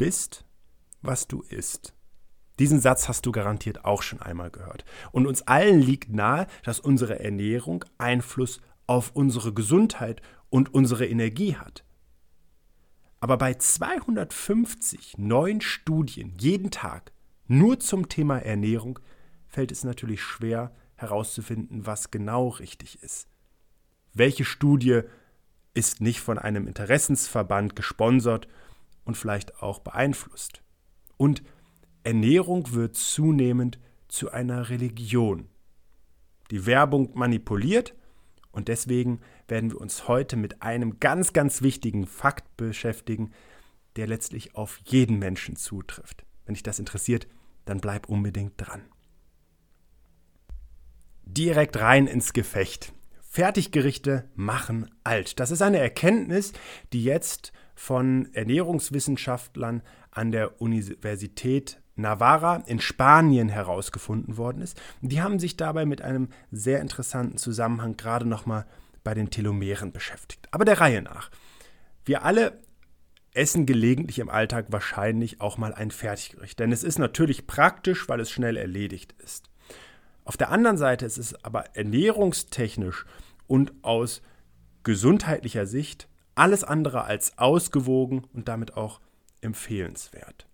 Bist, was du isst. Diesen Satz hast du garantiert auch schon einmal gehört. Und uns allen liegt nahe, dass unsere Ernährung Einfluss auf unsere Gesundheit und unsere Energie hat. Aber bei 250 neuen Studien jeden Tag nur zum Thema Ernährung fällt es natürlich schwer herauszufinden, was genau richtig ist. Welche Studie ist nicht von einem Interessensverband gesponsert und vielleicht auch beeinflusst. Und Ernährung wird zunehmend zu einer Religion. Die Werbung manipuliert und deswegen werden wir uns heute mit einem ganz, ganz wichtigen Fakt beschäftigen, der letztlich auf jeden Menschen zutrifft. Wenn dich das interessiert, dann bleib unbedingt dran. Direkt rein ins Gefecht. Fertiggerichte machen alt. Das ist eine Erkenntnis, die jetzt von Ernährungswissenschaftlern an der Universität Navarra in Spanien herausgefunden worden ist. Die haben sich dabei mit einem sehr interessanten Zusammenhang gerade nochmal bei den Telomeren beschäftigt. Aber der Reihe nach. Wir alle essen gelegentlich im Alltag wahrscheinlich auch mal ein Fertiggericht, denn es ist natürlich praktisch, weil es schnell erledigt ist. Auf der anderen Seite ist es aber ernährungstechnisch und aus gesundheitlicher Sicht alles andere als ausgewogen und damit auch empfehlenswert.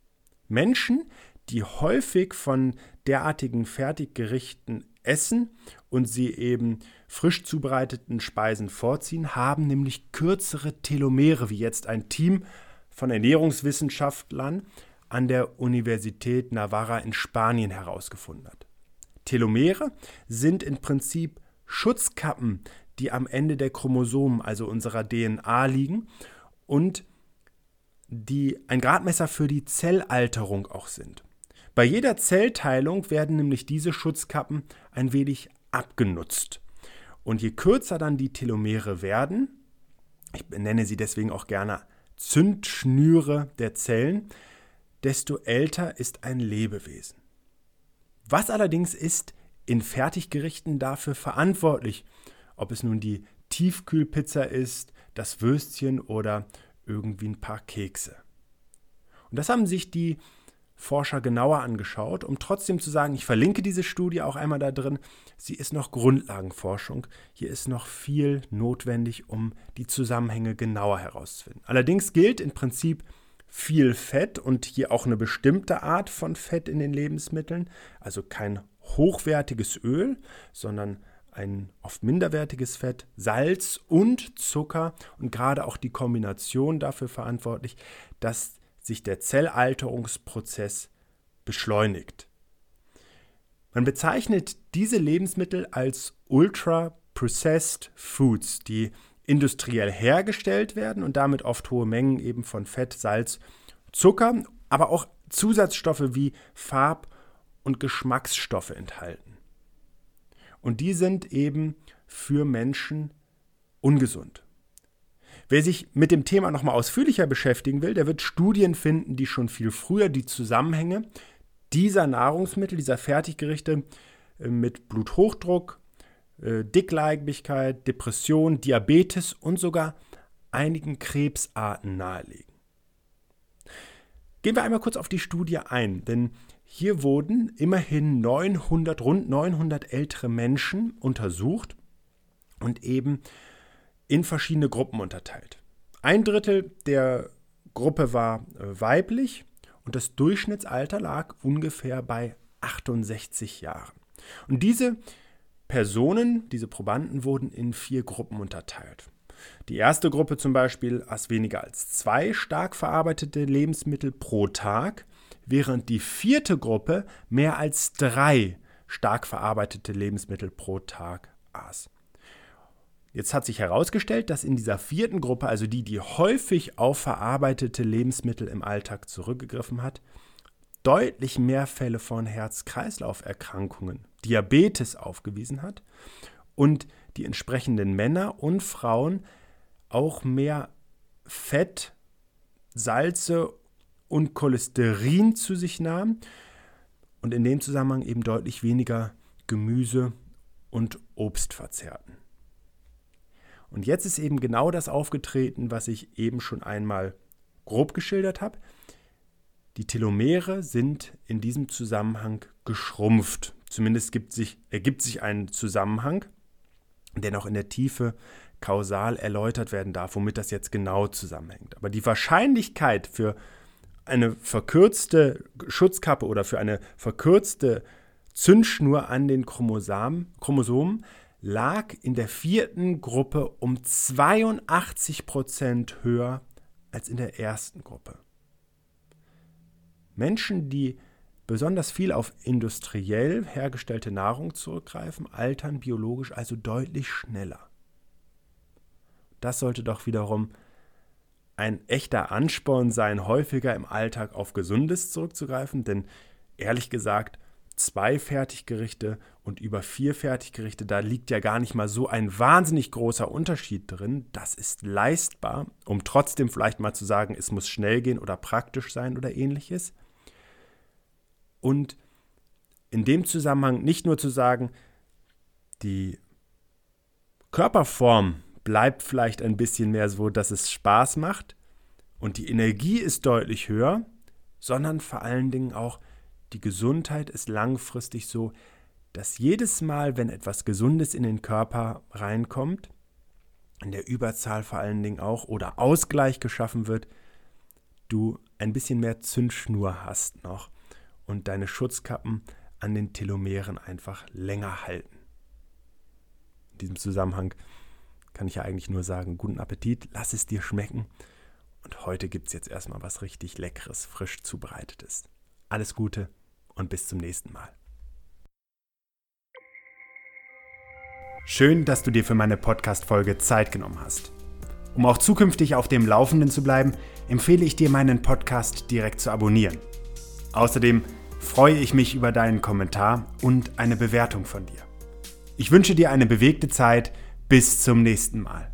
Menschen, die häufig von derartigen Fertiggerichten essen und sie eben frisch zubereiteten Speisen vorziehen, haben nämlich kürzere Telomere, wie jetzt ein Team von Ernährungswissenschaftlern an der Universität Navarra in Spanien herausgefunden hat. Telomere sind im Prinzip Schutzkappen, die am Ende der Chromosomen, also unserer DNA, liegen und die ein Gradmesser für die Zellalterung auch sind. Bei jeder Zellteilung werden nämlich diese Schutzkappen ein wenig abgenutzt. Und je kürzer dann die Telomere werden, ich nenne sie deswegen auch gerne Zündschnüre der Zellen, desto älter ist ein Lebewesen. Was allerdings ist in Fertiggerichten dafür verantwortlich? Ob es nun die Tiefkühlpizza ist, das Würstchen oder irgendwie ein paar Kekse. Und das haben sich die Forscher genauer angeschaut, um trotzdem zu sagen, ich verlinke diese Studie auch einmal da drin, sie ist noch Grundlagenforschung, hier ist noch viel notwendig, um die Zusammenhänge genauer herauszufinden. Allerdings gilt im Prinzip viel Fett und hier auch eine bestimmte Art von Fett in den Lebensmitteln, also kein hochwertiges Öl, sondern ein oft minderwertiges Fett, Salz und Zucker und gerade auch die Kombination dafür verantwortlich, dass sich der Zellalterungsprozess beschleunigt. Man bezeichnet diese Lebensmittel als Ultra-Processed Foods, die industriell hergestellt werden und damit oft hohe Mengen eben von Fett, Salz, Zucker, aber auch Zusatzstoffe wie Farb- und Geschmacksstoffe enthalten. Und die sind eben für Menschen ungesund. Wer sich mit dem Thema nochmal ausführlicher beschäftigen will, der wird Studien finden, die schon viel früher die Zusammenhänge dieser Nahrungsmittel, dieser Fertiggerichte äh, mit Bluthochdruck, äh, Dickleibigkeit, Depression, Diabetes und sogar einigen Krebsarten nahelegen. Gehen wir einmal kurz auf die Studie ein, denn hier wurden immerhin 900, rund 900 ältere Menschen untersucht und eben in verschiedene Gruppen unterteilt. Ein Drittel der Gruppe war äh, weiblich und das Durchschnittsalter lag ungefähr bei 68 Jahren. Und diese Personen, diese Probanden wurden in vier Gruppen unterteilt. Die erste Gruppe zum Beispiel aß weniger als zwei stark verarbeitete Lebensmittel pro Tag, während die vierte Gruppe mehr als drei stark verarbeitete Lebensmittel pro Tag aß. Jetzt hat sich herausgestellt, dass in dieser vierten Gruppe, also die, die häufig auf verarbeitete Lebensmittel im Alltag zurückgegriffen hat, deutlich mehr Fälle von Herz-Kreislauf-Erkrankungen, Diabetes aufgewiesen hat und die entsprechenden Männer und Frauen auch mehr Fett, Salze und Cholesterin zu sich nahmen und in dem Zusammenhang eben deutlich weniger Gemüse und Obst verzehrten. Und jetzt ist eben genau das aufgetreten, was ich eben schon einmal grob geschildert habe. Die Telomere sind in diesem Zusammenhang geschrumpft. Zumindest sich, ergibt sich ein Zusammenhang, der noch in der Tiefe kausal erläutert werden darf, womit das jetzt genau zusammenhängt. Aber die Wahrscheinlichkeit für eine verkürzte Schutzkappe oder für eine verkürzte Zündschnur an den Chromosomen, lag in der vierten Gruppe um 82 Prozent höher als in der ersten Gruppe. Menschen, die besonders viel auf industriell hergestellte Nahrung zurückgreifen, altern biologisch also deutlich schneller. Das sollte doch wiederum ein echter Ansporn sein, häufiger im Alltag auf Gesundes zurückzugreifen, denn ehrlich gesagt, zwei Fertiggerichte und über vier Fertiggerichte, da liegt ja gar nicht mal so ein wahnsinnig großer Unterschied drin. Das ist leistbar, um trotzdem vielleicht mal zu sagen, es muss schnell gehen oder praktisch sein oder ähnliches. Und in dem Zusammenhang nicht nur zu sagen, die Körperform bleibt vielleicht ein bisschen mehr so, dass es Spaß macht und die Energie ist deutlich höher, sondern vor allen Dingen auch die Gesundheit ist langfristig so, dass jedes Mal, wenn etwas Gesundes in den Körper reinkommt, in der Überzahl vor allen Dingen auch oder Ausgleich geschaffen wird, du ein bisschen mehr Zündschnur hast noch und deine Schutzkappen an den Telomeren einfach länger halten. In diesem Zusammenhang kann ich ja eigentlich nur sagen, guten Appetit, lass es dir schmecken. Und heute gibt es jetzt erstmal was richtig Leckeres, frisch zubereitetes. Alles Gute und bis zum nächsten Mal. Schön, dass du dir für meine Podcast-Folge Zeit genommen hast. Um auch zukünftig auf dem Laufenden zu bleiben, empfehle ich dir, meinen Podcast direkt zu abonnieren. Außerdem freue ich mich über deinen Kommentar und eine Bewertung von dir. Ich wünsche dir eine bewegte Zeit. Bis zum nächsten Mal.